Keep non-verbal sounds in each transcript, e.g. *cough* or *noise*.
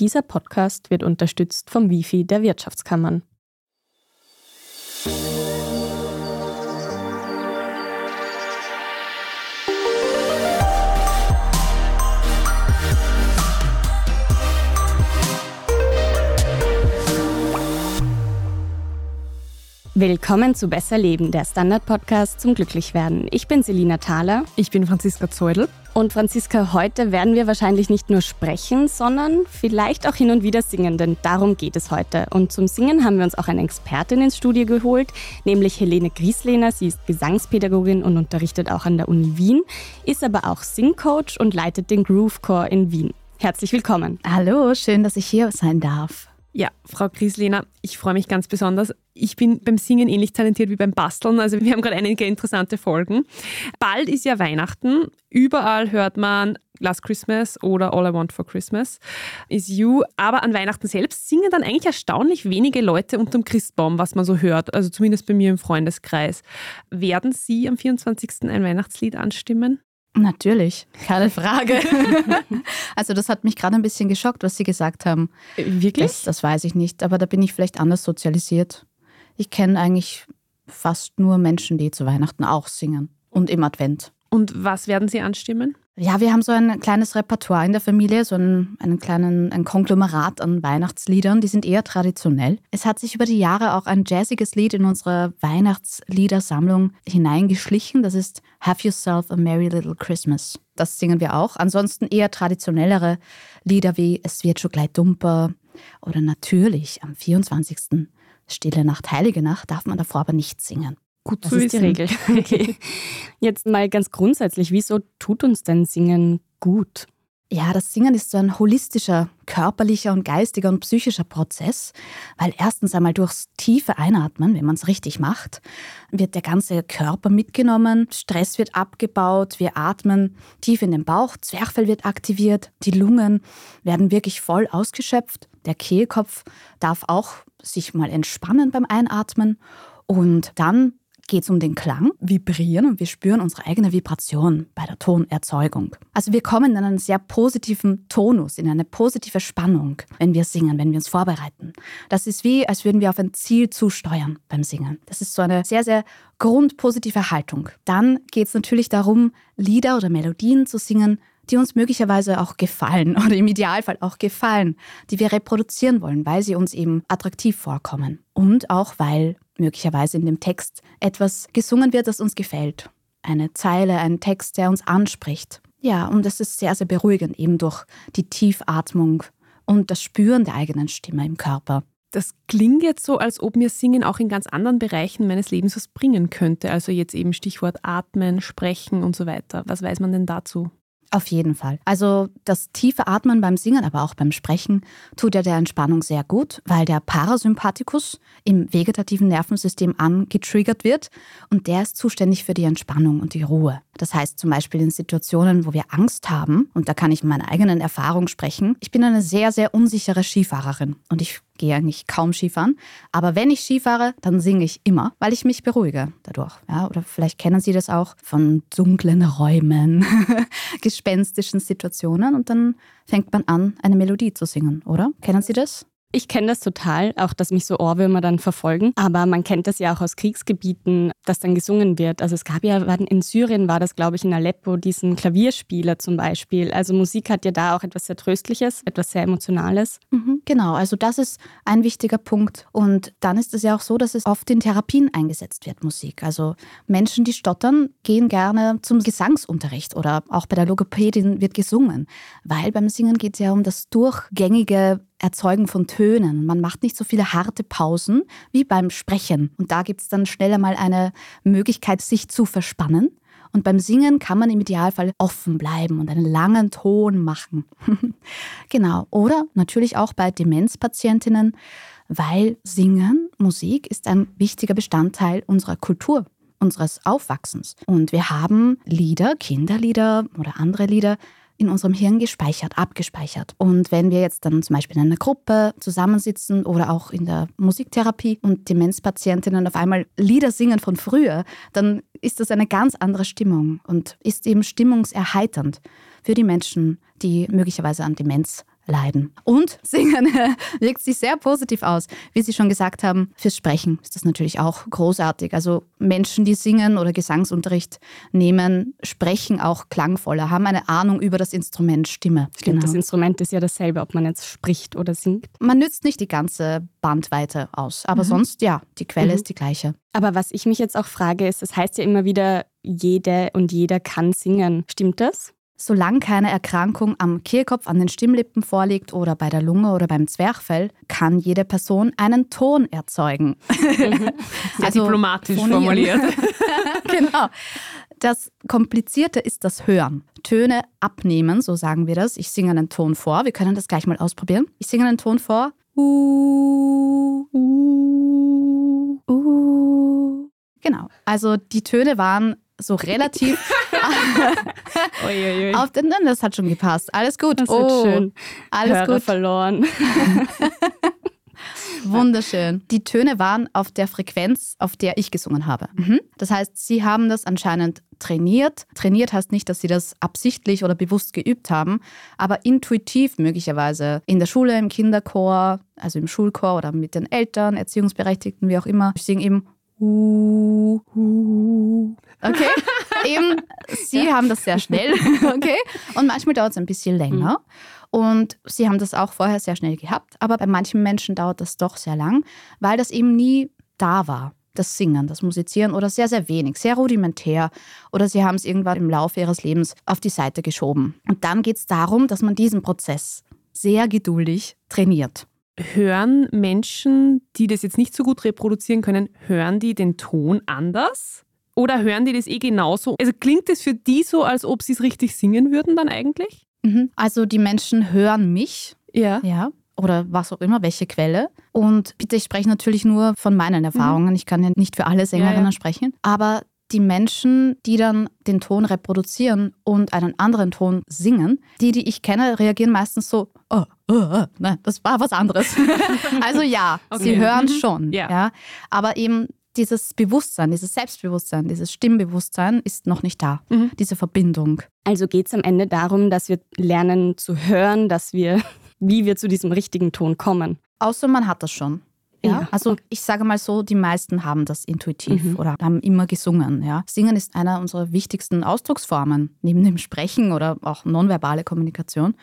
Dieser Podcast wird unterstützt vom Wifi der Wirtschaftskammern. Willkommen zu Besser Leben, der Standard-Podcast zum Glücklichwerden. Ich bin Selina Thaler. Ich bin Franziska Zeudel. Und Franziska, heute werden wir wahrscheinlich nicht nur sprechen, sondern vielleicht auch hin und wieder singen, denn darum geht es heute. Und zum Singen haben wir uns auch eine Expertin ins Studio geholt, nämlich Helene Grieslehner. Sie ist Gesangspädagogin und unterrichtet auch an der Uni Wien, ist aber auch Singcoach und leitet den Groovecore in Wien. Herzlich willkommen. Hallo, schön, dass ich hier sein darf. Ja, Frau Grieslehner, ich freue mich ganz besonders. Ich bin beim Singen ähnlich talentiert wie beim Basteln. Also wir haben gerade einige interessante Folgen. Bald ist ja Weihnachten. Überall hört man Last Christmas oder All I Want for Christmas is You. Aber an Weihnachten selbst singen dann eigentlich erstaunlich wenige Leute unterm Christbaum, was man so hört. Also zumindest bei mir im Freundeskreis. Werden Sie am 24. ein Weihnachtslied anstimmen? Natürlich, keine Frage. *laughs* also das hat mich gerade ein bisschen geschockt, was Sie gesagt haben. Wirklich? Das, das weiß ich nicht, aber da bin ich vielleicht anders sozialisiert. Ich kenne eigentlich fast nur Menschen, die zu Weihnachten auch singen und im Advent. Und was werden Sie anstimmen? Ja, wir haben so ein kleines Repertoire in der Familie, so einen, einen kleinen ein Konglomerat an Weihnachtsliedern. Die sind eher traditionell. Es hat sich über die Jahre auch ein jazziges Lied in unsere Weihnachtsliedersammlung hineingeschlichen. Das ist Have Yourself a Merry Little Christmas. Das singen wir auch. Ansonsten eher traditionellere Lieder wie Es wird schon gleich dumper oder natürlich am 24. Stille Nacht, Heilige Nacht darf man davor aber nicht singen. Gut das ist die Regel. *laughs* Okay. *laughs* Jetzt mal ganz grundsätzlich, wieso tut uns denn Singen gut? Ja, das Singen ist so ein holistischer, körperlicher und geistiger und psychischer Prozess, weil erstens einmal durchs tiefe Einatmen, wenn man es richtig macht, wird der ganze Körper mitgenommen, Stress wird abgebaut, wir atmen tief in den Bauch, Zwerchfell wird aktiviert, die Lungen werden wirklich voll ausgeschöpft, der Kehlkopf darf auch sich mal entspannen beim Einatmen und dann geht es um den Klang, vibrieren und wir spüren unsere eigene Vibration bei der Tonerzeugung. Also wir kommen in einen sehr positiven Tonus, in eine positive Spannung, wenn wir singen, wenn wir uns vorbereiten. Das ist wie, als würden wir auf ein Ziel zusteuern beim Singen. Das ist so eine sehr, sehr grundpositive Haltung. Dann geht es natürlich darum, Lieder oder Melodien zu singen, die uns möglicherweise auch gefallen *laughs* oder im Idealfall auch gefallen, die wir reproduzieren wollen, weil sie uns eben attraktiv vorkommen. Und auch weil möglicherweise in dem Text etwas gesungen wird, das uns gefällt. Eine Zeile, ein Text, der uns anspricht. Ja, und es ist sehr, sehr beruhigend, eben durch die Tiefatmung und das Spüren der eigenen Stimme im Körper. Das klingt jetzt so, als ob mir Singen auch in ganz anderen Bereichen meines Lebens was bringen könnte. Also jetzt eben Stichwort Atmen, Sprechen und so weiter. Was weiß man denn dazu? Auf jeden Fall. Also das tiefe Atmen beim Singen, aber auch beim Sprechen, tut ja der Entspannung sehr gut, weil der Parasympathikus im vegetativen Nervensystem angetriggert wird und der ist zuständig für die Entspannung und die Ruhe. Das heißt zum Beispiel in Situationen, wo wir Angst haben, und da kann ich in meiner eigenen Erfahrung sprechen, ich bin eine sehr, sehr unsichere Skifahrerin und ich gehe eigentlich kaum Skifahren. Aber wenn ich Skifahre, dann singe ich immer, weil ich mich beruhige dadurch. Ja, oder vielleicht kennen Sie das auch von dunklen Räumen, *laughs* gespenstischen Situationen und dann fängt man an, eine Melodie zu singen, oder? Kennen Sie das? Ich kenne das total, auch dass mich so Ohrwürmer dann verfolgen. Aber man kennt das ja auch aus Kriegsgebieten, dass dann gesungen wird. Also es gab ja, in Syrien war das, glaube ich, in Aleppo, diesen Klavierspieler zum Beispiel. Also Musik hat ja da auch etwas sehr Tröstliches, etwas sehr Emotionales. Mhm, genau, also das ist ein wichtiger Punkt. Und dann ist es ja auch so, dass es oft in Therapien eingesetzt wird, Musik. Also Menschen, die stottern, gehen gerne zum Gesangsunterricht oder auch bei der Logopädin wird gesungen. Weil beim Singen geht es ja um das durchgängige Erzeugen von Tönen. Man macht nicht so viele harte Pausen wie beim Sprechen. Und da gibt es dann schneller mal eine Möglichkeit, sich zu verspannen. Und beim Singen kann man im Idealfall offen bleiben und einen langen Ton machen. *laughs* genau. Oder natürlich auch bei Demenzpatientinnen, weil Singen, Musik ist ein wichtiger Bestandteil unserer Kultur unseres Aufwachsens. Und wir haben Lieder, Kinderlieder oder andere Lieder, in unserem Hirn gespeichert, abgespeichert. Und wenn wir jetzt dann zum Beispiel in einer Gruppe zusammensitzen oder auch in der Musiktherapie und Demenzpatientinnen auf einmal Lieder singen von früher, dann ist das eine ganz andere Stimmung und ist eben stimmungserheiternd für die Menschen, die möglicherweise an Demenz leiden. Und *laughs* Singen wirkt sich sehr positiv aus. Wie Sie schon gesagt haben, fürs Sprechen ist das natürlich auch großartig. Also Menschen, die singen oder Gesangsunterricht nehmen, sprechen auch klangvoller, haben eine Ahnung über das Instrument Stimme. Stimmt, genau. das Instrument ist ja dasselbe, ob man jetzt spricht oder singt. Man nützt nicht die ganze Bandweite aus, aber mhm. sonst ja, die Quelle mhm. ist die gleiche. Aber was ich mich jetzt auch frage, ist, das heißt ja immer wieder, jede und jeder kann singen. Stimmt das? Solange keine Erkrankung am Kehlkopf, an den Stimmlippen vorliegt oder bei der Lunge oder beim Zwerchfell, kann jede Person einen Ton erzeugen. Mhm. *laughs* Sehr also diplomatisch formuliert. *laughs* genau. Das Komplizierte ist das Hören. Töne abnehmen, so sagen wir das. Ich singe einen Ton vor. Wir können das gleich mal ausprobieren. Ich singe einen Ton vor. Uh, uh, uh. Genau. Also die Töne waren so relativ *laughs* *laughs* auf den, das hat schon gepasst. Alles gut. Das oh, schön. Alles Hörer gut. verloren. *laughs* Wunderschön. Die Töne waren auf der Frequenz, auf der ich gesungen habe. Mhm. Das heißt, Sie haben das anscheinend trainiert. Trainiert heißt nicht, dass Sie das absichtlich oder bewusst geübt haben, aber intuitiv möglicherweise in der Schule, im Kinderchor, also im Schulchor oder mit den Eltern, Erziehungsberechtigten, wie auch immer. Ich singe eben Uh, uh. Okay, *laughs* eben, sie ja. haben das sehr schnell, *laughs* okay, und manchmal dauert es ein bisschen länger. Mhm. Und sie haben das auch vorher sehr schnell gehabt, aber bei manchen Menschen dauert das doch sehr lang, weil das eben nie da war. Das Singen, das Musizieren oder sehr, sehr wenig, sehr rudimentär. Oder sie haben es irgendwann im Laufe ihres Lebens auf die Seite geschoben. Und dann geht es darum, dass man diesen Prozess sehr geduldig trainiert hören Menschen, die das jetzt nicht so gut reproduzieren können, hören die den Ton anders? Oder hören die das eh genauso? Also klingt es für die so, als ob sie es richtig singen würden dann eigentlich? Mhm. Also die Menschen hören mich. Ja. Ja. Oder was auch immer, welche Quelle. Und bitte, ich spreche natürlich nur von meinen mhm. Erfahrungen. Mhm. Ich kann ja nicht für alle Sängerinnen ja, ja. sprechen. Aber die Menschen, die dann den Ton reproduzieren und einen anderen Ton singen, die, die ich kenne, reagieren meistens so, oh, oh, oh nein, das war was anderes. *laughs* also ja, okay. sie hören mhm. schon. Ja. ja. Aber eben dieses Bewusstsein, dieses Selbstbewusstsein, dieses Stimmbewusstsein ist noch nicht da, mhm. diese Verbindung. Also geht es am Ende darum, dass wir lernen zu hören, dass wir, wie wir zu diesem richtigen Ton kommen. Außer man hat das schon. Ja, also ich sage mal so, die meisten haben das intuitiv mhm. oder haben immer gesungen. Ja. Singen ist einer unserer wichtigsten Ausdrucksformen, neben dem Sprechen oder auch nonverbale Kommunikation.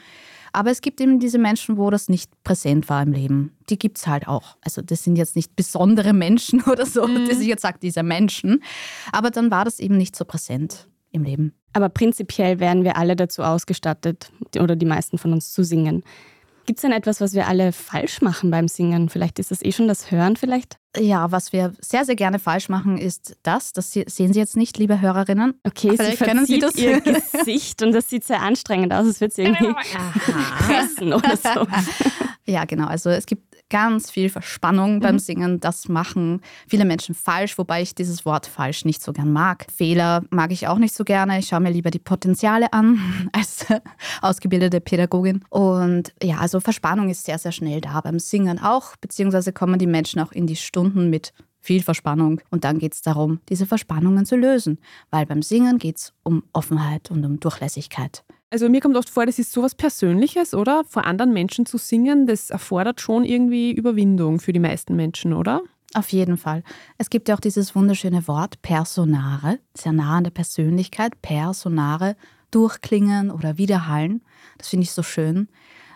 Aber es gibt eben diese Menschen, wo das nicht präsent war im Leben. Die gibt es halt auch. Also das sind jetzt nicht besondere Menschen *laughs* oder so, mhm. dass ich jetzt sage, diese Menschen. Aber dann war das eben nicht so präsent im Leben. Aber prinzipiell werden wir alle dazu ausgestattet, oder die meisten von uns zu singen. Gibt es denn etwas, was wir alle falsch machen beim Singen? Vielleicht ist es eh schon das Hören vielleicht? Ja, was wir sehr, sehr gerne falsch machen, ist das. Das sehen Sie jetzt nicht, liebe Hörerinnen. Okay, Vielleicht Sie können Sie das. Ihr Gesicht und das sieht sehr anstrengend aus. Es wird Sie *laughs* irgendwie pressen oder so. *laughs* Ja, genau. Also es gibt ganz viel Verspannung beim mhm. Singen. Das machen viele Menschen falsch, wobei ich dieses Wort falsch nicht so gern mag. Fehler mag ich auch nicht so gerne. Ich schaue mir lieber die Potenziale an *laughs* als ausgebildete Pädagogin. Und ja, also Verspannung ist sehr, sehr schnell da beim Singen auch, beziehungsweise kommen die Menschen auch in die Stunden mit viel Verspannung. Und dann geht es darum, diese Verspannungen zu lösen. Weil beim Singen geht es um Offenheit und um Durchlässigkeit. Also mir kommt oft vor, das ist sowas Persönliches, oder? Vor anderen Menschen zu singen, das erfordert schon irgendwie Überwindung für die meisten Menschen, oder? Auf jeden Fall. Es gibt ja auch dieses wunderschöne Wort Personare, sehr nah an der Persönlichkeit, Personare, durchklingen oder widerhallen. Das finde ich so schön,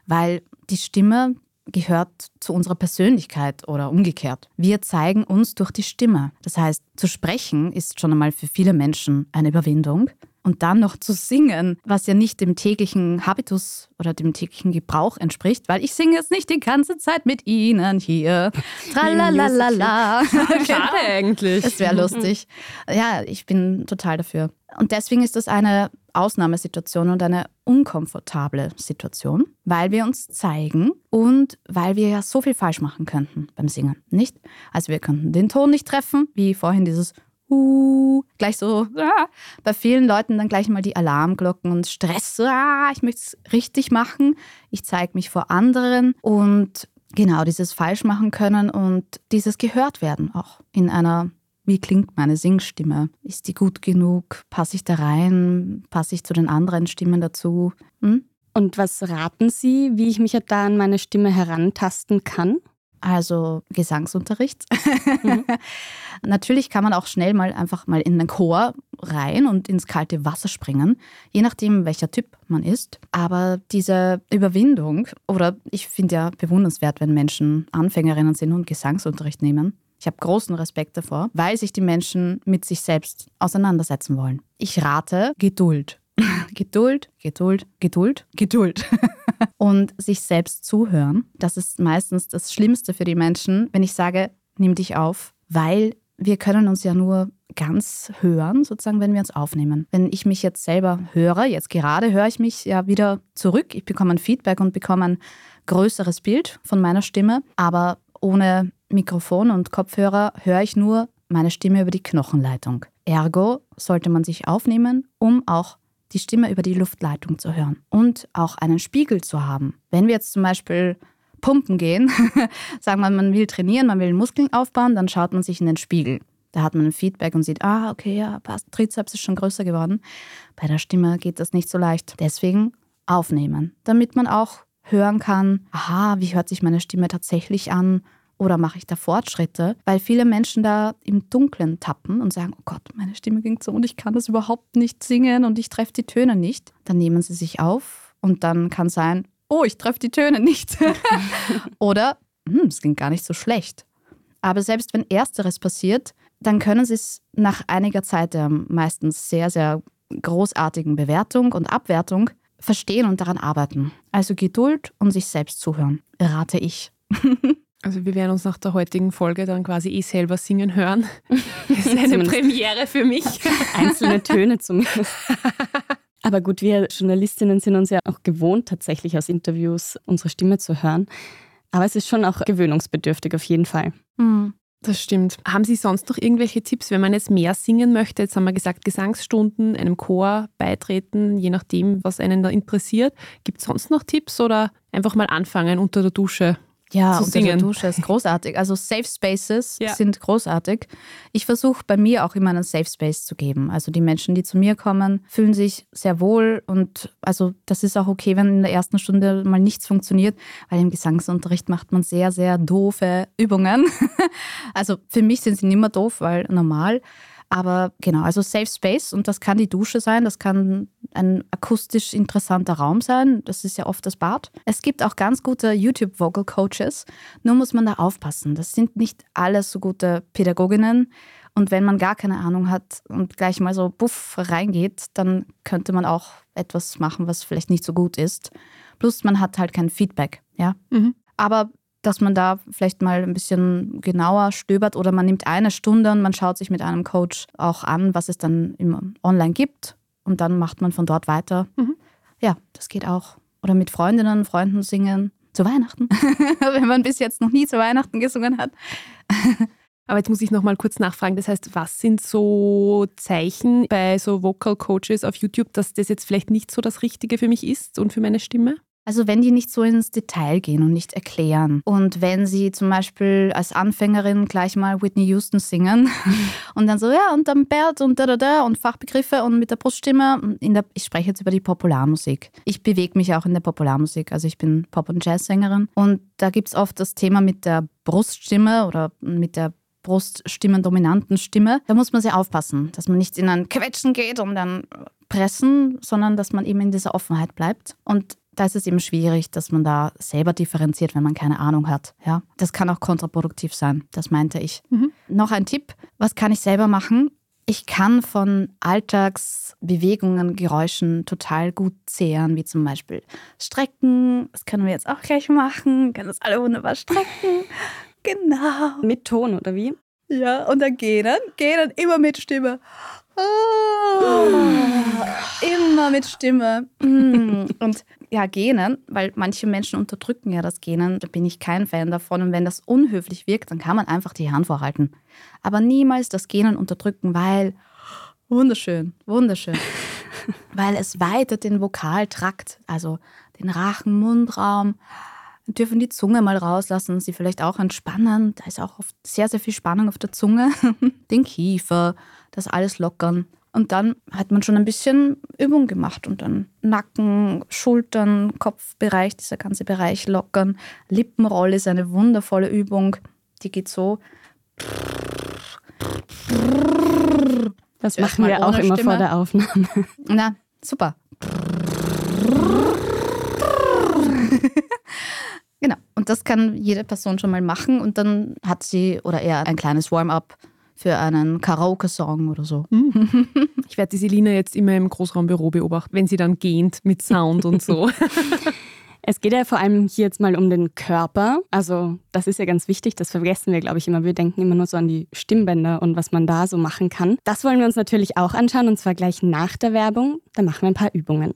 weil die Stimme gehört zu unserer Persönlichkeit oder umgekehrt. Wir zeigen uns durch die Stimme. Das heißt, zu sprechen ist schon einmal für viele Menschen eine Überwindung und dann noch zu singen, was ja nicht dem täglichen Habitus oder dem täglichen Gebrauch entspricht, weil ich singe jetzt nicht die ganze Zeit mit Ihnen hier. Tralalala. *laughs* Schade *laughs* eigentlich. Es wäre lustig. Ja, ich bin total dafür. Und deswegen ist das eine Ausnahmesituation und eine unkomfortable Situation, weil wir uns zeigen und weil wir ja so viel falsch machen könnten beim Singen, nicht? Also wir könnten den Ton nicht treffen, wie vorhin dieses uh, gleich so, ah, bei vielen Leuten dann gleich mal die Alarmglocken und Stress, ah, ich möchte es richtig machen, ich zeige mich vor anderen und genau dieses falsch machen können und dieses gehört werden auch in einer wie klingt meine Singstimme? Ist die gut genug? Passe ich da rein? Passe ich zu den anderen Stimmen dazu? Hm? Und was raten Sie, wie ich mich da an meine Stimme herantasten kann? Also Gesangsunterricht. Mhm. *laughs* Natürlich kann man auch schnell mal einfach mal in den Chor rein und ins kalte Wasser springen, je nachdem, welcher Typ man ist. Aber diese Überwindung, oder ich finde ja bewundernswert, wenn Menschen Anfängerinnen sind und Gesangsunterricht nehmen. Ich habe großen Respekt davor, weil sich die Menschen mit sich selbst auseinandersetzen wollen. Ich rate Geduld. *laughs* Geduld, Geduld, Geduld, Geduld. *laughs* und sich selbst zuhören. Das ist meistens das Schlimmste für die Menschen, wenn ich sage, nimm dich auf, weil wir können uns ja nur ganz hören, sozusagen, wenn wir uns aufnehmen. Wenn ich mich jetzt selber höre, jetzt gerade höre ich mich ja wieder zurück, ich bekomme ein Feedback und bekomme ein größeres Bild von meiner Stimme, aber ohne Mikrofon und Kopfhörer höre ich nur meine Stimme über die Knochenleitung. Ergo sollte man sich aufnehmen, um auch die Stimme über die Luftleitung zu hören und auch einen Spiegel zu haben. Wenn wir jetzt zum Beispiel pumpen gehen, *laughs* sagen wir, man will trainieren, man will Muskeln aufbauen, dann schaut man sich in den Spiegel. Da hat man ein Feedback und sieht, ah, okay, ja, passt, Trizeps ist schon größer geworden. Bei der Stimme geht das nicht so leicht. Deswegen aufnehmen, damit man auch hören kann, aha, wie hört sich meine Stimme tatsächlich an oder mache ich da Fortschritte? Weil viele Menschen da im Dunkeln tappen und sagen, oh Gott, meine Stimme ging so und ich kann das überhaupt nicht singen und ich treffe die Töne nicht. Dann nehmen sie sich auf und dann kann sein, oh, ich treffe die Töne nicht. *laughs* oder, hm, es ging gar nicht so schlecht. Aber selbst wenn ersteres passiert, dann können sie es nach einiger Zeit der meistens sehr, sehr großartigen Bewertung und Abwertung verstehen und daran arbeiten. Also Geduld und sich selbst zuhören, rate ich. *laughs* Also wir werden uns nach der heutigen Folge dann quasi eh selber singen hören. *laughs* Das ist eine Premiere für mich. *laughs* Einzelne Töne zumindest. Aber gut, wir Journalistinnen sind uns ja auch gewohnt, tatsächlich aus Interviews unsere Stimme zu hören. Aber es ist schon auch gewöhnungsbedürftig auf jeden Fall. Mhm. Das stimmt. Haben Sie sonst noch irgendwelche Tipps, wenn man jetzt mehr singen möchte? Jetzt haben wir gesagt, Gesangsstunden, einem Chor beitreten, je nachdem, was einen da interessiert. Gibt es sonst noch Tipps oder einfach mal anfangen unter der Dusche? Ja, zu singen. unter der Dusche ist großartig. Also Safe Spaces ja. sind großartig. Ich versuche bei mir auch immer einen Safe Space zu geben. Also die Menschen, die zu mir kommen, fühlen sich sehr wohl und also das ist auch okay, wenn in der ersten Stunde mal nichts funktioniert, weil im Gesangsunterricht macht man sehr, sehr doofe Übungen. *laughs* also für mich sind sie nicht mehr doof, weil normal. Aber genau, also Safe Space und das kann die Dusche sein, das kann ein akustisch interessanter Raum sein, das ist ja oft das Bad. Es gibt auch ganz gute YouTube Vocal Coaches, nur muss man da aufpassen. Das sind nicht alles so gute Pädagoginnen und wenn man gar keine Ahnung hat und gleich mal so buff reingeht, dann könnte man auch etwas machen, was vielleicht nicht so gut ist. Plus man hat halt kein Feedback, ja. Mhm. Aber dass man da vielleicht mal ein bisschen genauer stöbert oder man nimmt eine Stunde und man schaut sich mit einem Coach auch an, was es dann im online gibt und dann macht man von dort weiter. Mhm. Ja, das geht auch. Oder mit Freundinnen, Freunden singen zu Weihnachten, *laughs* wenn man bis jetzt noch nie zu Weihnachten gesungen hat. *laughs* Aber jetzt muss ich noch mal kurz nachfragen. Das heißt, was sind so Zeichen bei so Vocal Coaches auf YouTube, dass das jetzt vielleicht nicht so das Richtige für mich ist und für meine Stimme? Also wenn die nicht so ins Detail gehen und nicht erklären. Und wenn sie zum Beispiel als Anfängerin gleich mal Whitney Houston singen *laughs* und dann so, ja, und dann Bert und da, da, da und Fachbegriffe und mit der Bruststimme. In der, ich spreche jetzt über die Popularmusik. Ich bewege mich auch in der Popularmusik. Also ich bin Pop- und Jazzsängerin. Und da gibt es oft das Thema mit der Bruststimme oder mit der Bruststimmen-dominanten Stimme. Da muss man sehr aufpassen, dass man nicht in ein Quetschen geht und dann pressen, sondern dass man eben in dieser Offenheit bleibt. Und da ist es eben schwierig, dass man da selber differenziert, wenn man keine Ahnung hat. Ja, das kann auch kontraproduktiv sein. Das meinte ich. Mhm. Noch ein Tipp: Was kann ich selber machen? Ich kann von Alltagsbewegungen, Geräuschen total gut zehren, wie zum Beispiel Strecken. Das können wir jetzt auch gleich machen. Wir können das alle wunderbar strecken. *laughs* Genau. Mit Ton oder wie? Ja, und dann gehen, gehen immer mit Stimme. Oh, immer mit Stimme. Mm. *laughs* Und ja, Genen, weil manche Menschen unterdrücken ja das Genen, da bin ich kein Fan davon. Und wenn das unhöflich wirkt, dann kann man einfach die Hand vorhalten. Aber niemals das Genen unterdrücken, weil wunderschön, wunderschön. *laughs* weil es weitet den Vokaltrakt, also den Rachen, Mundraum. Wir dürfen die Zunge mal rauslassen, sie vielleicht auch entspannen. Da ist auch oft sehr, sehr viel Spannung auf der Zunge. *laughs* Den Kiefer, das alles lockern. Und dann hat man schon ein bisschen Übung gemacht und dann Nacken, Schultern, Kopfbereich, dieser ganze Bereich lockern. Lippenroll ist eine wundervolle Übung. Die geht so. Das machen wir auch immer Stimme. vor der Aufnahme. Na, super. genau. Und das kann jede Person schon mal machen und dann hat sie oder er ein kleines Warm-up für einen Karaoke-Song oder so. Mhm. *laughs* Ich werde die Selina jetzt immer im Großraumbüro beobachten, wenn sie dann gähnt mit Sound und so. *laughs* Es geht ja vor allem hier jetzt mal um den Körper. Also das ist ja ganz wichtig, das vergessen wir, glaube ich, immer. Wir denken immer nur so an die Stimmbänder und was man da so machen kann. Das wollen wir uns natürlich auch anschauen und zwar gleich nach der Werbung. Da machen wir ein paar Übungen.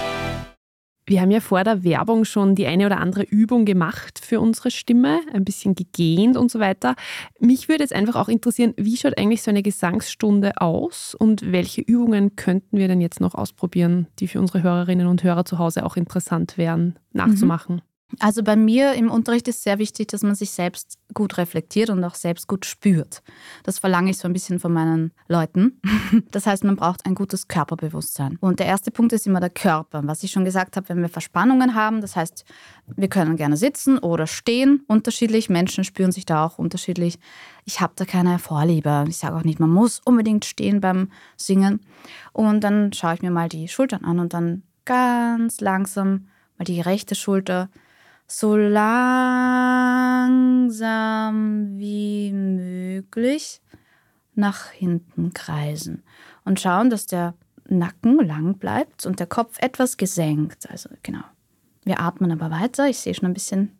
Wir haben ja vor der Werbung schon die eine oder andere Übung gemacht für unsere Stimme, ein bisschen gegähnt und so weiter. Mich würde jetzt einfach auch interessieren, wie schaut eigentlich so eine Gesangsstunde aus und welche Übungen könnten wir denn jetzt noch ausprobieren, die für unsere Hörerinnen und Hörer zu Hause auch interessant wären, nachzumachen? Mhm. Also bei mir im Unterricht ist sehr wichtig, dass man sich selbst gut reflektiert und auch selbst gut spürt. Das verlange ich so ein bisschen von meinen Leuten. *laughs* Das heißt, man braucht ein gutes Körperbewusstsein. Und der erste Punkt ist immer der Körper. Was ich schon gesagt habe, wenn wir Verspannungen haben, das heißt, wir können gerne sitzen oder stehen, unterschiedlich. Menschen spüren sich da auch unterschiedlich. Ich habe da keine Vorliebe. Ich sage auch nicht, man muss unbedingt stehen beim Singen. Und dann schaue ich mir mal die Schultern an und dann ganz langsam mal die rechte Schulter so langsam wie möglich nach hinten kreisen und schauen, dass der Nacken lang bleibt und der Kopf etwas gesenkt. Also genau. Wir atmen aber weiter. Ich sehe schon ein bisschen.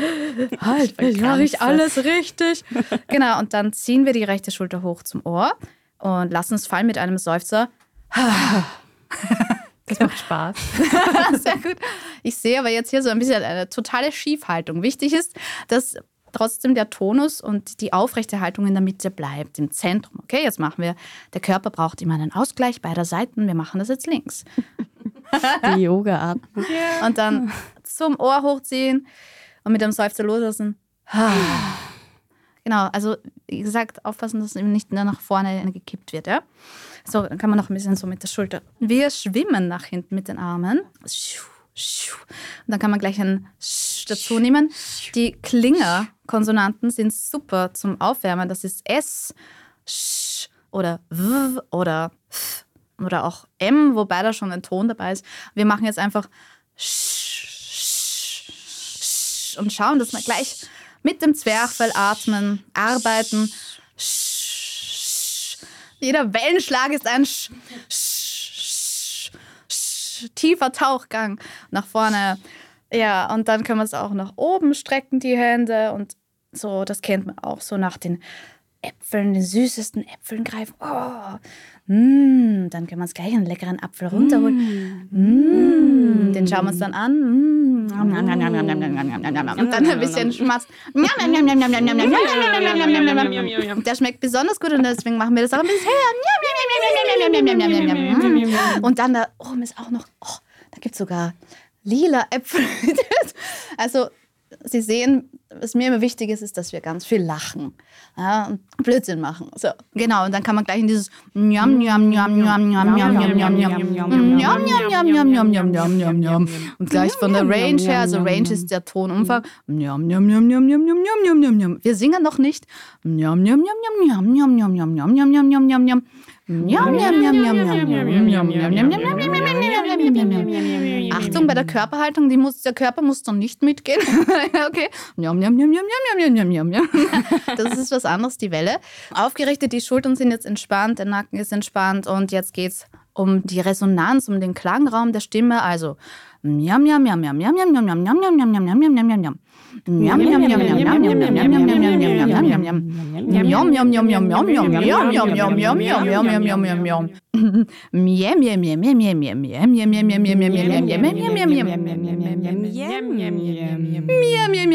*laughs* halt, ich mache ich alles richtig. genau, und dann ziehen wir die rechte Schulter hoch zum Ohr und lassen es fallen mit einem Seufzer. *laughs* Das macht Spaß. *laughs* Sehr gut. Ich sehe aber jetzt hier so ein bisschen eine totale Schiefhaltung. Wichtig ist, dass trotzdem der Tonus und die aufrechte Haltung in der Mitte bleibt, im Zentrum. Okay, jetzt machen wir, der Körper braucht immer einen Ausgleich beider Seiten. Wir machen das jetzt links. *laughs* Die Yoga-Art. Und dann zum Ohr hochziehen und mit dem Seufzer loslassen. *laughs* Genau, also wie gesagt, aufpassen, dass eben nicht nach vorne gekippt wird. Ja? So, dann kann man noch ein bisschen so mit der Schulter. Wir schwimmen nach hinten mit den Armen. Und dann kann man gleich ein Sch dazu nehmen. Die Klinger-Konsonanten sind super zum Aufwärmen. Das ist S, Sch oder W oder F oder auch M, wobei da schon ein Ton dabei ist. Wir machen jetzt einfach Sch und schauen, dass wir gleich mit dem Zwerchfell atmen, arbeiten. Jeder Wellenschlag ist ein tiefer Tauchgang nach vorne. Ja, und dann können wir es auch nach oben strecken, die Hände. Und so, das kennt man auch so nach den Äpfeln, den süßesten Äpfeln greifen. Oh, mm, dann können wir uns gleich einen leckeren Apfel runterholen. Mm, den schauen wir uns dann an. Mm, und dann ein bisschen Schmatz. Der schmeckt besonders gut und deswegen machen wir das auch ein bisschen höher. Und dann da oben ist auch noch, oh, da gibt es sogar lila Äpfel. also Sie sehen, was mir immer wichtig ist, ist, dass wir ganz viel lachen ja, und Blödsinn machen. So, genau, und dann kann man gleich in dieses Njam, Njam, Njam, Njam, Njam, Njam, Njam, Njam, Njam, Njam, Njam, Njam, Njam, Njam, Njam, Njam, Njam. Und gleich von der Range her, also Range ist der Tonumfang. Njam, Njam, Njam, Njam, Njam, Njam, Njam, Njam, Njam. Wir singen noch nicht. Njam, Njam, Njam, Njam, Njam, Njam, Njam, Njam, Njam, Njam, Njam, Njam, Njam. Achtung bei der Körperhaltung, die muss, der Körper muss dann nicht mitgehen. okay. Das ist was anderes, die Welle. Aufgerichtet, die Schultern sind jetzt entspannt, der Nacken ist entspannt und jetzt geht's um die Resonanz, um den Klangraum der Stimme. Also nhắm nhắm nhắm nhắm nhắm nhắm nhắm nhắm nhắm nhắm nhắm nhắm nhắm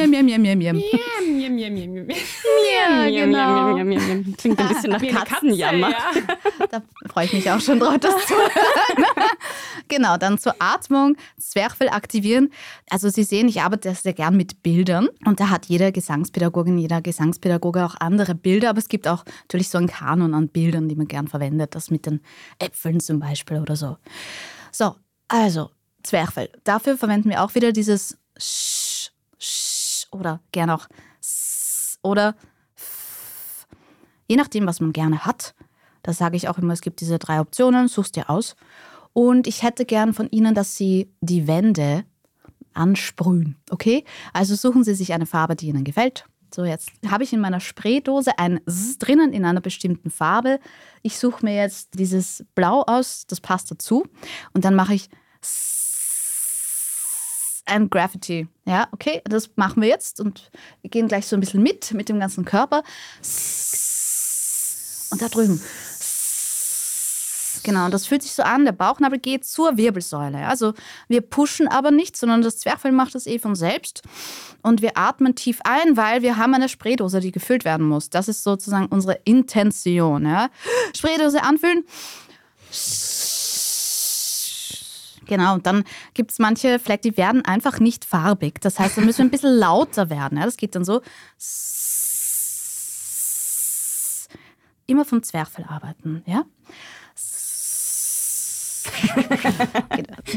nhắm nhắm nhắm nhắm mia, mia, mia, mia. Ja, genau. Mia, mia, mia, mia. Klingt ein bisschen nach Katzenjammer. Katze, ja. *laughs* Da freue ich mich auch schon drauf, das zu hören. *laughs* genau, dann zur Atmung, Zwerchfell aktivieren. Also Sie sehen, ich arbeite sehr gern mit Bildern und da hat jeder Gesangspädagogin, jeder Gesangspädagoge auch andere Bilder, aber es gibt auch natürlich so einen Kanon an Bildern, die man gern verwendet, das mit den Äpfeln zum Beispiel oder so. So, also Zwerchfell. Dafür verwenden wir auch wieder dieses Sch, Sch oder gern auch Sch oder F. Je nachdem, was man gerne hat. Da sage ich auch immer, es gibt diese drei Optionen, suchst dir aus. Und ich hätte gern von Ihnen, dass Sie die Wände ansprühen, okay? Also suchen Sie sich eine Farbe, die Ihnen gefällt. So, jetzt habe ich in meiner Spraydose ein S drinnen in einer bestimmten Farbe. Ich suche mir jetzt dieses Blau aus, das passt dazu. Und dann mache ich S- ein Graffiti. Ja, okay, das machen wir jetzt und wir gehen gleich so ein bisschen mit, mit dem ganzen Körper. Und da drüben. Genau, und das fühlt sich so an, der Bauchnabel geht zur Wirbelsäule. Also wir pushen aber nicht, sondern das Zwerchfell macht das eh von selbst. Und wir atmen tief ein, weil wir haben eine Spraydose, die gefüllt werden muss. Das ist sozusagen unsere Intention. Ja. Spraydose anfüllen. Genau, und dann gibt es manche Flecken, die werden einfach nicht farbig. Das heißt, da müssen wir ein bisschen lauter werden. Ja. Das geht dann so. Immer vom Zwerchfell arbeiten. Ja.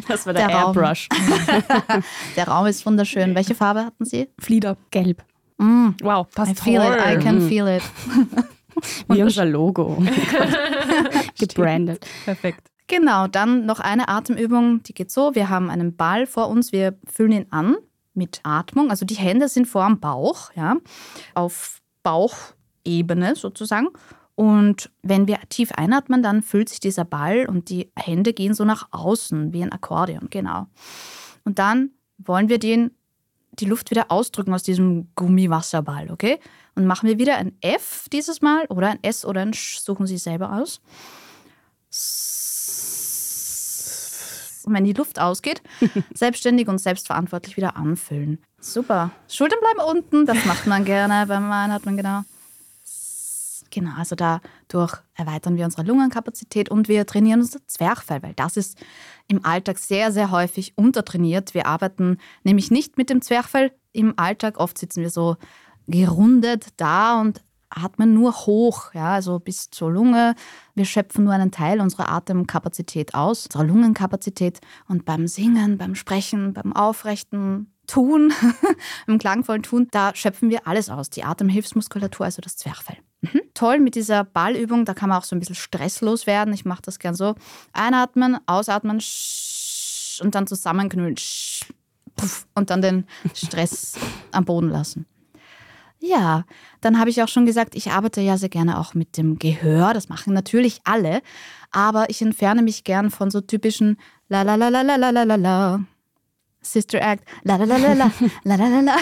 Das war der, Der Raum. Airbrush. *laughs* Der Raum ist wunderschön. Welche Farbe hatten Sie? Flieder. Gelb. Mm, Wow, I passt feel toll. it, I can feel it. Wie unser Logo. *laughs* Gebrandet. Perfekt. Genau, dann noch eine Atemübung, die geht so. Wir haben einen Ball vor uns, wir füllen ihn an mit Atmung. Also die Hände sind vor dem Bauch, ja, auf Bauchebene sozusagen. Und wenn wir tief einatmen, dann füllt sich dieser Ball und die Hände gehen so nach außen wie ein Akkordeon, genau. Und dann wollen wir den, die Luft wieder ausdrücken aus diesem Gummiwasserball, okay? Und machen wir wieder ein F dieses Mal oder ein S oder ein Sch, suchen Sie selber aus. Und wenn die Luft ausgeht, *laughs* selbstständig und selbstverantwortlich wieder anfüllen. Super. Schultern bleiben unten, das macht man gerne beim Einatmen, genau. Genau, also dadurch erweitern wir unsere Lungenkapazität und wir trainieren unser Zwerchfell, weil das ist im Alltag sehr, sehr häufig untertrainiert. Wir arbeiten nämlich nicht mit dem Zwerchfell im Alltag. Oft sitzen wir so gerundet da und atmen nur hoch, ja, also bis zur Lunge. Wir schöpfen nur einen Teil unserer Atemkapazität aus, unserer Lungenkapazität. Und beim Singen, beim Sprechen, beim aufrechten Tun, *laughs* im klangvollen Tun, da schöpfen wir alles aus. Die Atemhilfsmuskulatur, also das Zwerchfell. Mhm. Toll mit dieser Ballübung, da kann man auch so ein bisschen stresslos werden. Ich mache das gern so. Einatmen, ausatmen und dann zusammenknüllen und dann den Stress am Boden lassen. Ja, dann habe ich auch schon gesagt, ich arbeite ja sehr gerne auch mit dem Gehör. Das machen natürlich alle. Aber ich entferne mich gern von so typischen la la la la la la la la la. Sister Act, la la la la la la la la la.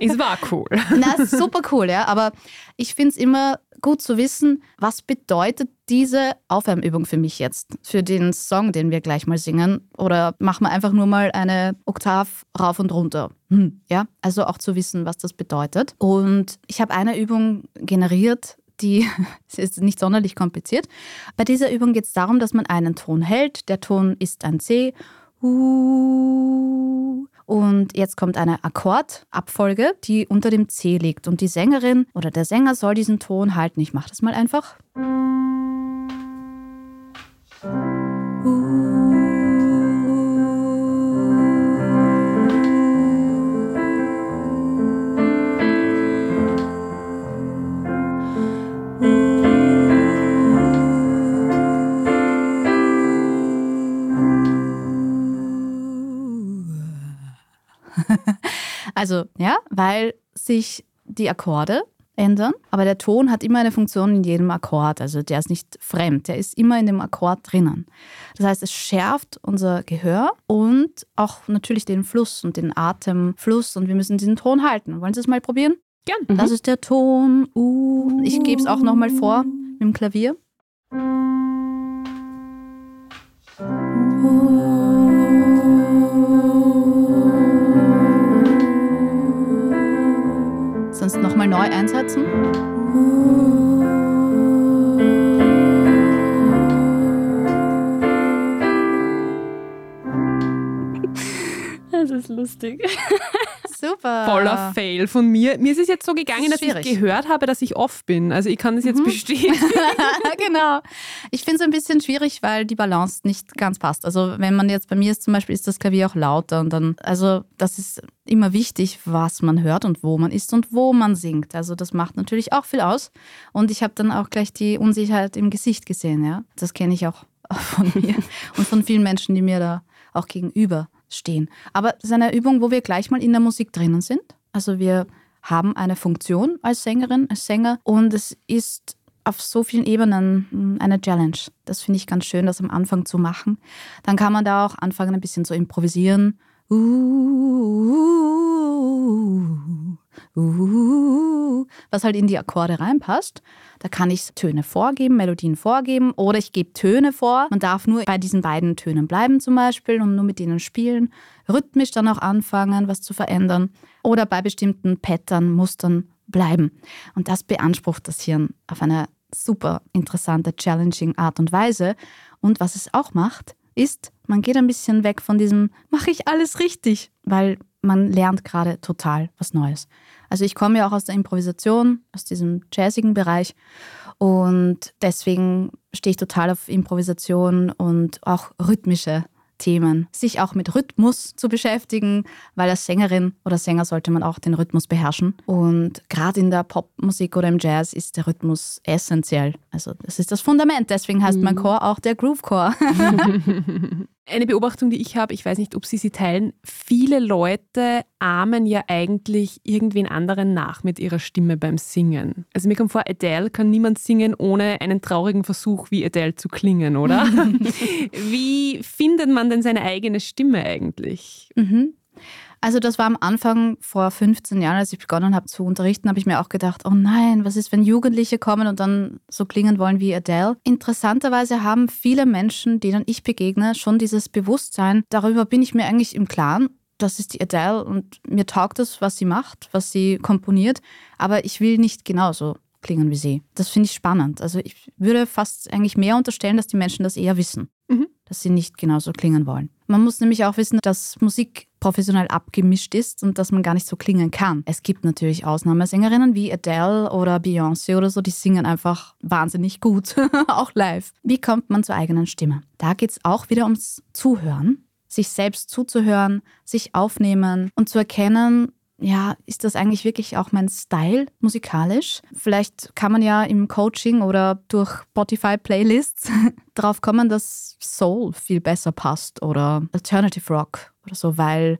Es war cool. Na, super cool, ja. Aber ich finde es immer gut zu wissen, was bedeutet diese Aufwärmübung für mich jetzt, für den Song, den wir gleich mal singen. Oder machen wir einfach nur mal eine Oktav rauf und runter. Hm, ja, also auch zu wissen, was das bedeutet. Und ich habe eine Übung generiert, die *laughs* ist nicht sonderlich kompliziert. Bei dieser Übung geht es darum, dass man einen Ton hält. Der Ton ist ein C. Uh. Und jetzt kommt eine Akkordabfolge, die unter dem C liegt. Und die Sängerin oder der Sänger soll diesen Ton halten. Ich mache das mal einfach. Also, ja, weil sich die Akkorde ändern, aber der Ton hat immer eine Funktion in jedem Akkord. Also der ist nicht fremd, der ist immer in dem Akkord drinnen. Das heißt, es schärft unser Gehör und auch natürlich den Fluss und den Atemfluss und wir müssen diesen Ton halten. Wollen Sie es mal probieren? Gern. Das ist der Ton. Uh. Ich gebe es auch nochmal vor mit dem Klavier. Sonst noch neu einsetzen. Das ist lustig. *laughs* Super. Voller Fail von mir. Mir ist es jetzt so gegangen, Das dass ich gehört habe, dass ich off bin. Also ich kann das jetzt bestätigen. *laughs* genau. Ich finde es ein bisschen schwierig, weil die Balance nicht ganz passt. Also wenn man jetzt bei mir ist zum Beispiel, ist das Klavier auch lauter und dann, also das ist immer wichtig, was man hört und wo man ist und wo man singt. Also das macht natürlich auch viel aus. Und ich habe dann auch gleich die Unsicherheit im Gesicht gesehen, ja. Das kenne ich auch *laughs* von mir und von vielen Menschen, die mir da auch gegenüber stehen. Aber es ist eine Übung, wo wir gleich mal in der Musik drinnen sind. Also wir haben eine Funktion als Sängerin, als Sänger und es ist auf so vielen Ebenen mm, eine Challenge. Das finde ich ganz schön, das am Anfang zu machen. Dann kann man da auch anfangen, ein bisschen zu improvisieren. Uh, uh, was halt in die Akkorde reinpasst. Da kann ich Töne vorgeben, Melodien vorgeben oder ich gebe Töne vor. Man darf nur bei diesen beiden Tönen bleiben zum Beispiel und nur mit denen spielen. Rhythmisch dann auch anfangen, was zu verändern oder bei bestimmten Pattern, Mustern bleiben. Und das beansprucht das Hirn auf eine super interessante, challenging Art und Weise. Und was es auch macht, ist, man geht ein bisschen weg von diesem, mache ich alles richtig, weil man lernt gerade total was Neues. Also ich komme ja auch aus der Improvisation, aus diesem jazzigen Bereich und deswegen stehe ich total auf Improvisation und auch rhythmische Themen. Sich auch mit Rhythmus zu beschäftigen, weil als Sängerin oder Sänger sollte man auch den Rhythmus beherrschen. Und gerade in der Popmusik oder im Jazz ist der Rhythmus essentiell. Also das ist das Fundament. Deswegen heißt mein Chor auch der Groove Chor. *laughs* *laughs* Eine Beobachtung, die ich habe, ich weiß nicht, ob Sie sie teilen, viele Leute ahmen ja eigentlich irgendwen anderen nach mit ihrer Stimme beim Singen. Also mir kommt vor, Adele kann niemand singen, ohne einen traurigen Versuch wie Adele zu klingen, oder? *laughs* wie findet man denn seine eigene Stimme eigentlich? Mhm. Also das war am Anfang vor 15 Jahren, als ich begonnen habe zu unterrichten, habe ich mir auch gedacht, oh nein, was ist, wenn Jugendliche kommen und dann so klingen wollen wie Adele? Interessanterweise haben viele Menschen, denen ich begegne, schon dieses Bewusstsein, darüber bin ich mir eigentlich im Klaren, das ist die Adele und mir taugt es, was sie macht, was sie komponiert, aber ich will nicht genauso klingen wie sie. Das finde ich spannend. Also ich würde fast eigentlich mehr unterstellen, dass die Menschen das eher wissen, Mhm. dass sie nicht genauso klingen wollen. Man muss nämlich auch wissen, dass Musik professionell abgemischt ist und dass man gar nicht so klingen kann. Es gibt natürlich Ausnahmesängerinnen wie Adele oder Beyoncé oder so, die singen einfach wahnsinnig gut, *laughs* auch live. Wie kommt man zur eigenen Stimme? Da geht es auch wieder ums Zuhören, sich selbst zuzuhören, sich aufnehmen und zu erkennen, ja, ist das eigentlich wirklich auch mein Style musikalisch? Vielleicht kann man ja im Coaching oder durch Spotify-Playlists *laughs* drauf kommen, dass Soul viel besser passt oder Alternative Rock oder so, weil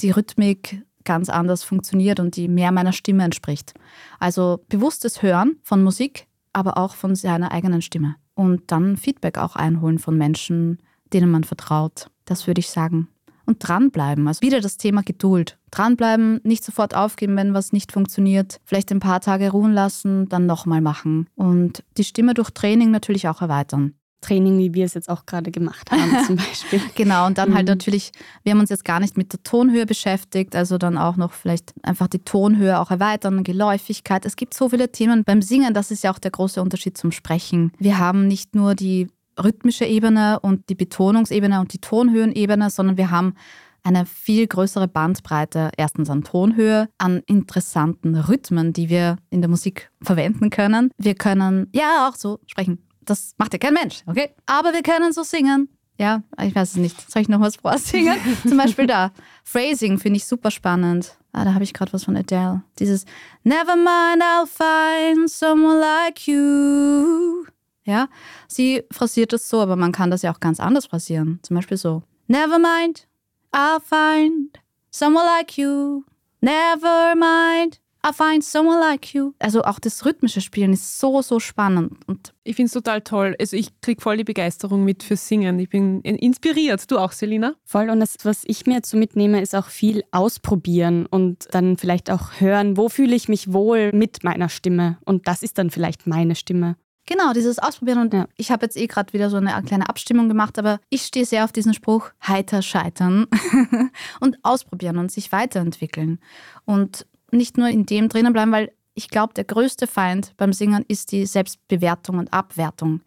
die Rhythmik ganz anders funktioniert und die mehr meiner Stimme entspricht. Also bewusstes Hören von Musik, aber auch von seiner eigenen Stimme. Und dann Feedback auch einholen von Menschen, denen man vertraut. Das würde ich sagen und dranbleiben. Also wieder das Thema Geduld. Dranbleiben, nicht sofort aufgeben, wenn was nicht funktioniert. Vielleicht ein paar Tage ruhen lassen, dann nochmal machen. Und die Stimme durch Training natürlich auch erweitern. Training, wie wir es jetzt auch gerade gemacht haben, *laughs* zum Beispiel. Genau, und dann halt Mhm. natürlich, wir haben uns jetzt gar nicht mit der Tonhöhe beschäftigt, also dann auch noch vielleicht einfach die Tonhöhe auch erweitern, Geläufigkeit. Es gibt so viele Themen beim Singen, das ist ja auch der große Unterschied zum Sprechen. Wir haben nicht nur die rhythmische Ebene und die Betonungsebene und die Tonhöhenebene, sondern wir haben eine viel größere Bandbreite, erstens an Tonhöhe, an interessanten Rhythmen, die wir in der Musik verwenden können. Wir können ja auch so sprechen. Das macht ja kein Mensch, okay? Aber wir können so singen. Ja, ich weiß es nicht. Soll ich noch was vorsingen? *laughs* Zum Beispiel da. Phrasing finde ich super spannend. Ah, da habe ich gerade was von Adele. Dieses Never mind, I'll find someone like you. Ja, sie phrasiert das so, aber man kann das ja auch ganz anders phrasieren. Zum Beispiel so. Never mind, I'll find someone like you. Never mind, I'll find someone like you. Also auch das rhythmische Spielen ist so, so spannend. Und Ich finde es total toll. Also ich kriege voll die Begeisterung mit fürs Singen. Ich bin inspiriert. Du auch, Selina? Voll. Und das, was ich mir jetzt so mitnehme, ist auch viel ausprobieren und dann vielleicht auch hören, wo fühle ich mich wohl mit meiner Stimme. Und das ist dann vielleicht meine Stimme. Genau, dieses Ausprobieren. Und Ja. ich habe jetzt eh gerade wieder so eine kleine Abstimmung gemacht, aber ich stehe sehr auf diesen Spruch, heiter scheitern *laughs* und ausprobieren und sich weiterentwickeln. Und nicht nur in dem drinnen bleiben, weil ich glaube, der größte Feind beim Singen ist die Selbstbewertung und Abwertung.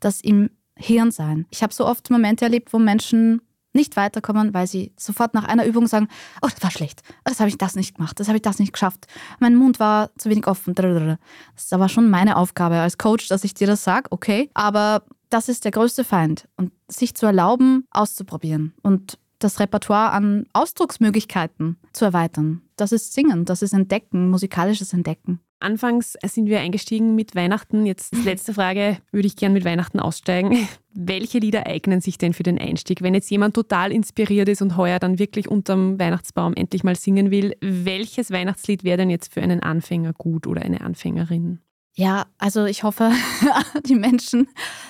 Das im Hirn sein. Ich habe so oft Momente erlebt, wo Menschen nicht weiterkommen, weil sie sofort nach einer Übung sagen, oh, das war schlecht, das habe ich das nicht gemacht, das habe ich das nicht geschafft, mein Mund war zu wenig offen. Das ist aber schon meine Aufgabe als Coach, dass ich dir das sage, okay, aber das ist der größte Feind. Und sich zu erlauben, auszuprobieren. Und das Repertoire an Ausdrucksmöglichkeiten zu erweitern. Das ist Singen, das ist Entdecken, musikalisches Entdecken. Anfangs sind wir eingestiegen mit Weihnachten. Jetzt letzte Frage, würde ich gern mit Weihnachten aussteigen. *laughs* Welche Lieder eignen sich denn für den Einstieg? Wenn jetzt jemand total inspiriert ist und heuer dann wirklich unterm Weihnachtsbaum endlich mal singen will, welches Weihnachtslied wäre denn jetzt für einen Anfänger gut oder eine Anfängerin? Ja, also ich hoffe, *laughs* die Menschen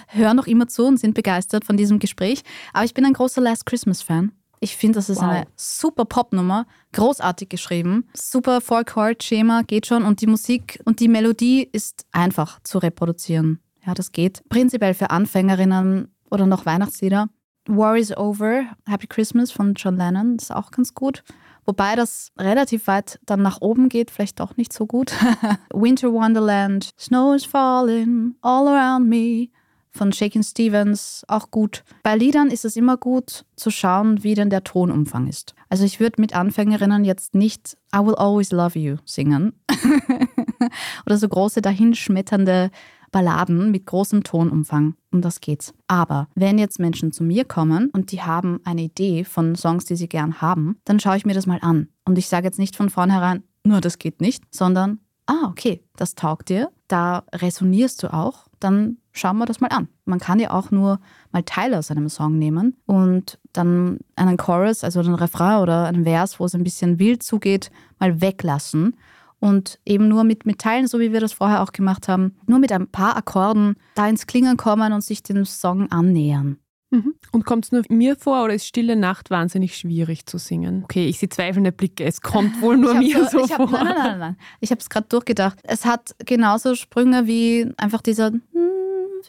hören noch immer zu und sind begeistert von diesem Gespräch. Aber ich bin ein großer Last Christmas-Fan. Ich finde, das ist wow. eine super Popnummer, großartig geschrieben, super Folk-Chord-Schema, geht schon und die Musik und die Melodie ist einfach zu reproduzieren. Ja, das geht. Prinzipiell für Anfängerinnen oder noch Weihnachtslieder. War is Over, Happy Christmas von John Lennon, ist auch ganz gut. Wobei das relativ weit dann nach oben geht, vielleicht doch nicht so gut. *laughs* Winter Wonderland, Snow is falling all around me von Shakin' Stevens auch gut. Bei Liedern ist es immer gut zu schauen, wie denn der Tonumfang ist. Also ich würde mit Anfängerinnen jetzt nicht I Will Always Love You singen *laughs* oder so große dahinschmetternde Balladen mit großem Tonumfang. Um das geht's. Aber wenn jetzt Menschen zu mir kommen und die haben eine Idee von Songs, die sie gern haben, dann schaue ich mir das mal an. Und ich sage jetzt nicht von vornherein, nur das geht nicht, sondern ah, okay, das taugt dir, da resonierst du auch, dann schauen wir das mal an. Man kann ja auch nur mal Teile aus einem Song nehmen und dann einen Chorus, also einen Refrain oder einen Vers, wo es ein bisschen wild zugeht, mal weglassen und eben nur mit, mit Teilen, so wie wir das vorher auch gemacht haben, nur mit ein paar Akkorden da ins Klingen kommen und sich dem Song annähern. Mhm. Und kommt es nur mir vor oder ist Stille Nacht wahnsinnig schwierig zu singen? Okay, ich sehe zweifelnde Blicke. Es kommt *laughs* wohl nur mir so, so hab, vor. Nein, nein, nein, nein. Ich habe es gerade durchgedacht. Es hat genauso Sprünge wie einfach dieser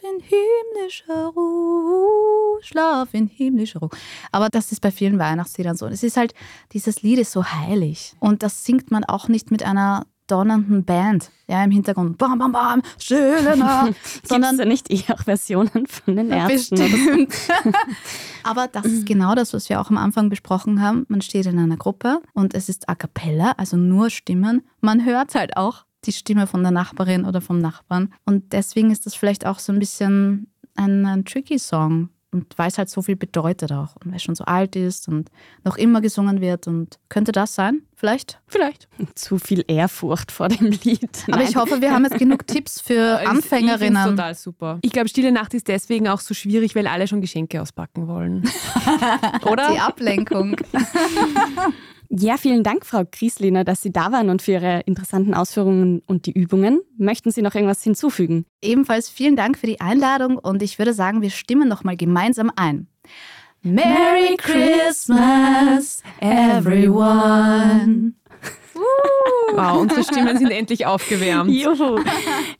in himmlischer Ruhe, schlaf in himmlischer Ruhe. Aber das ist bei vielen Weihnachtsliedern so. Es ist halt, dieses Lied ist so heilig. Und das singt man auch nicht mit einer donnernden Band, ja, im Hintergrund, bam, bam, bam, schöne Nacht. *laughs* Sondern da nicht eher auch Versionen von den Ärzten? Bestimmt. *laughs* Aber das ist genau das, was wir auch am Anfang besprochen haben. Man steht in einer Gruppe und es ist a cappella, also nur Stimmen. Man hört halt auch die Stimme von der Nachbarin oder vom Nachbarn. Und deswegen ist das vielleicht auch so ein bisschen ein, ein tricky Song, und weil es halt so viel bedeutet auch und weil es schon so alt ist und noch immer gesungen wird und könnte das sein? Vielleicht? Vielleicht. Zu viel Ehrfurcht vor dem Lied. Aber ich hoffe, wir haben jetzt genug Tipps für *laughs* Anfängerinnen. Ich total super. Ich glaube, Stille Nacht ist deswegen auch so schwierig, weil alle schon Geschenke auspacken wollen. *laughs* Oder? Die Ablenkung. *laughs* Ja, vielen Dank, Frau Grieslehner, dass Sie da waren und für Ihre interessanten Ausführungen und die Übungen. Möchten Sie noch irgendwas hinzufügen? Ebenfalls vielen Dank für die Einladung und ich würde sagen, wir stimmen noch mal gemeinsam ein. Merry Christmas, everyone. Wow, unsere Stimmen sind endlich aufgewärmt. Juhu.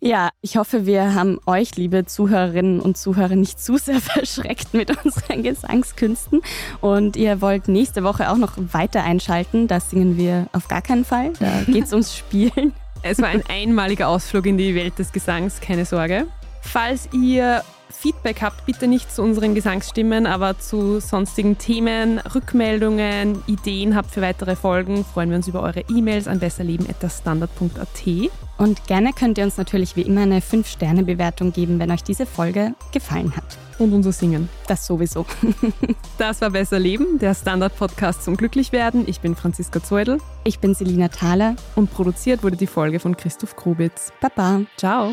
Ja, ich hoffe, wir haben euch, liebe Zuhörerinnen und Zuhörer, nicht zu sehr *laughs* verschreckt mit unseren Gesangskünsten. Und ihr wollt nächste Woche auch noch weiter einschalten. Da singen wir auf gar keinen Fall. Da *laughs* geht es ums Spielen. Es war ein einmaliger Ausflug in die Welt des Gesangs, keine Sorge. Falls ihr Feedback habt, bitte nicht zu unseren Gesangsstimmen, aber zu sonstigen Themen, Rückmeldungen, Ideen habt für weitere Folgen, freuen wir uns über eure E-Mails an besserleben.standard.at. Und gerne könnt ihr uns natürlich wie immer eine 5-Sterne-Bewertung geben, wenn euch diese Folge gefallen hat. Und unser Singen. Das sowieso. *laughs* das war Besser Leben, der Standard-Podcast zum Glücklichwerden. Ich bin Franziska Zeudel. Ich bin Selina Thaler. Und produziert wurde die Folge von Christoph Grubitz. Baba. Ciao.